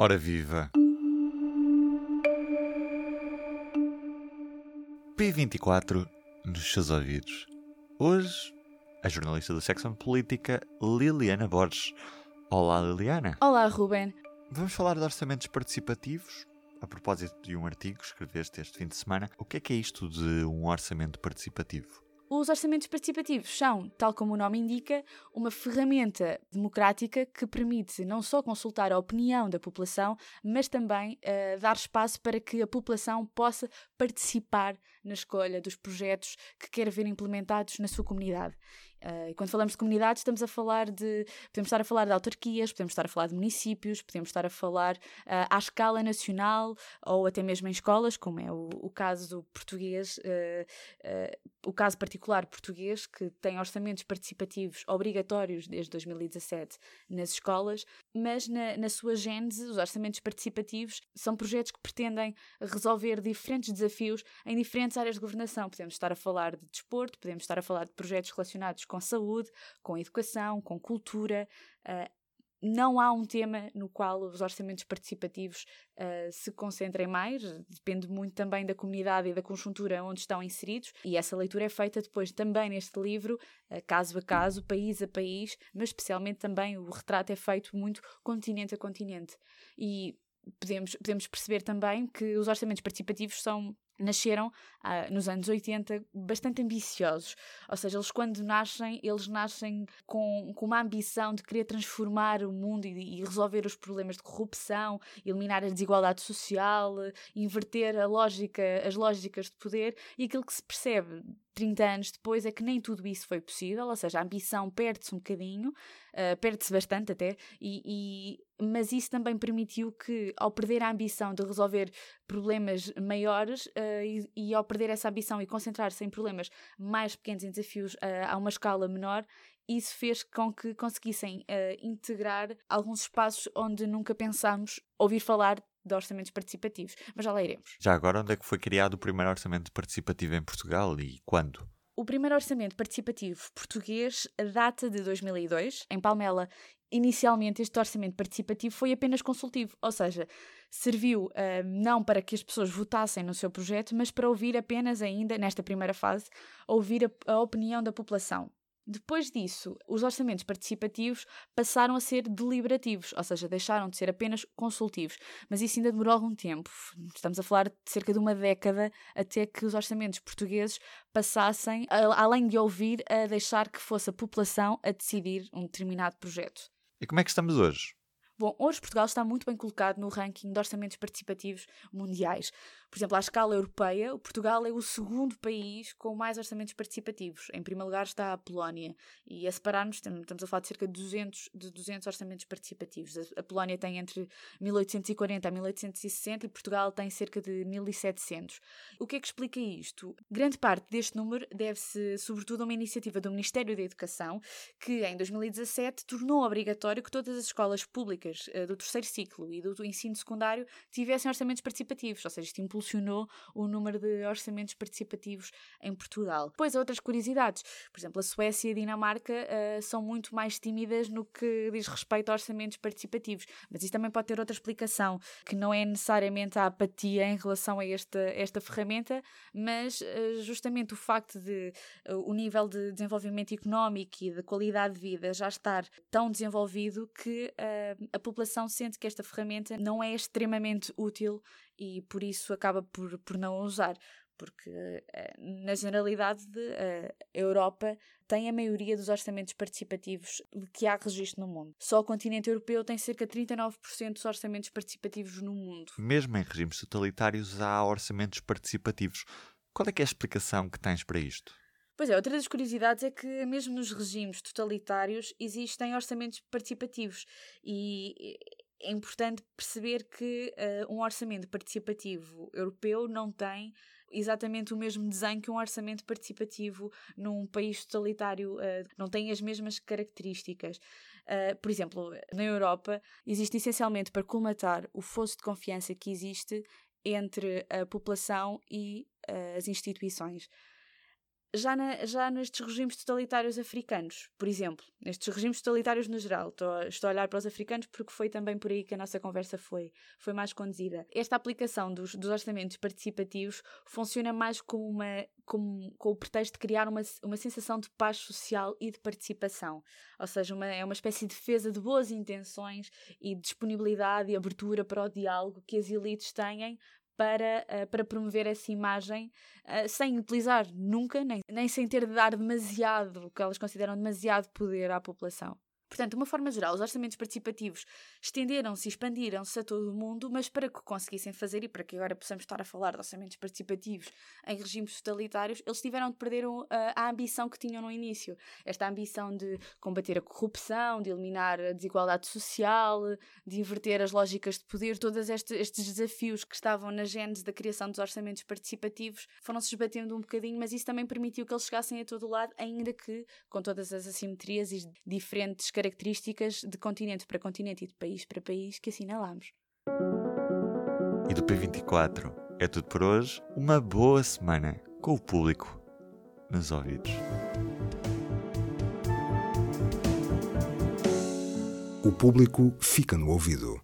Ora viva! P24 nos seus ouvidos. Hoje, a jornalista do Secção Política, Liliana Borges. Olá, Liliana. Olá, Ruben. Vamos falar de orçamentos participativos. A propósito de um artigo que escreveste este fim de semana, o que é que é isto de um orçamento participativo? Os orçamentos participativos são, tal como o nome indica, uma ferramenta democrática que permite não só consultar a opinião da população, mas também uh, dar espaço para que a população possa participar na escolha dos projetos que quer ver implementados na sua comunidade. Uh, e quando falamos de comunidades, estamos a falar de. Podemos estar a falar de autarquias, podemos estar a falar de municípios, podemos estar a falar uh, à escala nacional ou até mesmo em escolas, como é o, o caso português, uh, o caso particular português, que tem orçamentos participativos obrigatórios desde 2017 nas escolas, mas na, na sua gênese, os orçamentos participativos são projetos que pretendem resolver diferentes desafios em diferentes áreas de governação. Podemos estar a falar de desporto, podemos estar a falar de projetos relacionados com saúde, com educação, com cultura. Uh, não há um tema no qual os orçamentos participativos uh, se concentrem mais, depende muito também da comunidade e da conjuntura onde estão inseridos, e essa leitura é feita depois também neste livro, uh, caso a caso, país a país, mas especialmente também o retrato é feito muito continente a continente. E podemos, podemos perceber também que os orçamentos participativos são nasceram ah, nos anos 80 bastante ambiciosos. Ou seja, eles quando nascem, eles nascem com, com uma ambição de querer transformar o mundo e, e, resolver os problemas de corrupção, eliminar a desigualdade social, inverter a lógica, as lógicas de poder. E aquilo que se percebe 30 anos depois é que nem tudo isso foi possível, ou seja, a ambição perde-se um bocadinho, uh, perde-se bastante até, e, e, mas isso também permitiu que, ao perder a ambição de resolver problemas maiores uh, e, e, ao perder essa ambição e concentrar-se em problemas mais pequenos, em desafios uh, a uma escala menor, isso fez com que conseguissem integrar alguns espaços onde nunca pensámos ouvir falar de orçamentos participativos, mas já lá iremos. Já agora, onde é que foi criado o primeiro orçamento participativo em Portugal e quando? O primeiro orçamento participativo português data de 2002. Em Palmela, inicialmente, este orçamento participativo foi apenas consultivo, ou seja, serviu uh, não para que as pessoas votassem no seu projeto, mas para ouvir apenas ainda, nesta primeira fase, ouvir a, a opinião da população. Depois disso, os orçamentos participativos passaram a ser deliberativos, ou seja, deixaram de ser apenas consultivos. Mas isso ainda demorou algum tempo. Estamos a falar de cerca de uma década até que os orçamentos portugueses passassem, além de ouvir, a deixar que fosse a população a decidir um determinado projeto. E como é que estamos hoje? Bom, hoje Portugal está muito bem colocado no ranking de orçamentos participativos mundiais. Por exemplo, à escala europeia, o Portugal é o segundo país com mais orçamentos participativos. Em primeiro lugar está a Polónia. E a separar-nos, estamos a falar de cerca de 200, de 200 orçamentos participativos. A Polónia tem entre 1840 a 1860 e Portugal tem cerca de 1700. O que é que explica isto? Grande parte deste número deve-se, sobretudo, a uma iniciativa do Ministério da Educação, que em 2017 tornou obrigatório que todas as escolas públicas uh, do terceiro ciclo e do, do ensino secundário tivessem orçamentos participativos, ou seja, isto impulsionou o número de orçamentos participativos em Portugal. Depois, outras curiosidades. Por exemplo, a Suécia e a Dinamarca uh, são muito mais tímidas no que diz respeito a orçamentos participativos. Mas isso também pode ter outra explicação, que não é necessariamente a apatia em relação a esta, esta ferramenta, mas uh, justamente o facto de uh, o nível de desenvolvimento económico e de qualidade de vida já estar tão desenvolvido que a população sente que esta ferramenta não é extremamente útil e por isso acaba por, por não usar. Porque, eh, na generalidade, a Europa tem a maioria dos orçamentos participativos que há registro no mundo. Só o continente europeu tem cerca de 39% dos orçamentos participativos no mundo. Mesmo em regimes totalitários há orçamentos participativos. Qual é, é a explicação que tens para isto? Pois é, outra das curiosidades é que mesmo nos regimes totalitários existem orçamentos participativos e é importante perceber que uh, um orçamento participativo europeu não tem exatamente o mesmo desenho que um orçamento participativo num país totalitário, uh, não tem as mesmas características. Uh, por exemplo, na Europa, existe essencialmente para colmatar o fosso de confiança que existe entre a população e as instituições. Já, na, já nestes regimes totalitários africanos, por exemplo, nestes regimes totalitários no geral, estou, estou a olhar para os africanos porque foi também por aí que a nossa conversa foi, foi mais conduzida. Esta aplicação dos, dos orçamentos participativos funciona mais como uma, como, com o pretexto de criar uma, uma sensação de paz social e de participação. Ou seja, uma, é uma espécie de defesa de boas intenções e disponibilidade e abertura para o diálogo que as elites têm para, uh, para promover essa imagem uh, sem utilizar nunca, nem, nem sem ter de dar demasiado, o que elas consideram demasiado poder à população. Portanto, de uma forma geral, os orçamentos participativos estenderam-se e expandiram-se a todo o mundo, mas para que conseguissem fazer e para que agora possamos estar a falar de orçamentos participativos em regimes totalitários, eles tiveram de perder a ambição que tinham no início. Esta ambição de combater a corrupção, de eliminar a desigualdade social, de inverter as lógicas de poder, todos estes, desafios que estavam na gênese da criação dos orçamentos participativos foram-se esbatendo um bocadinho, mas isso também permitiu que eles chegassem a todo lado, ainda que com todas as assimetrias e diferentes características de continente para continente e de país para país que assinalamos. E do P24 é tudo por hoje. Uma boa semana com o público nos ouvidos. O público fica no ouvido.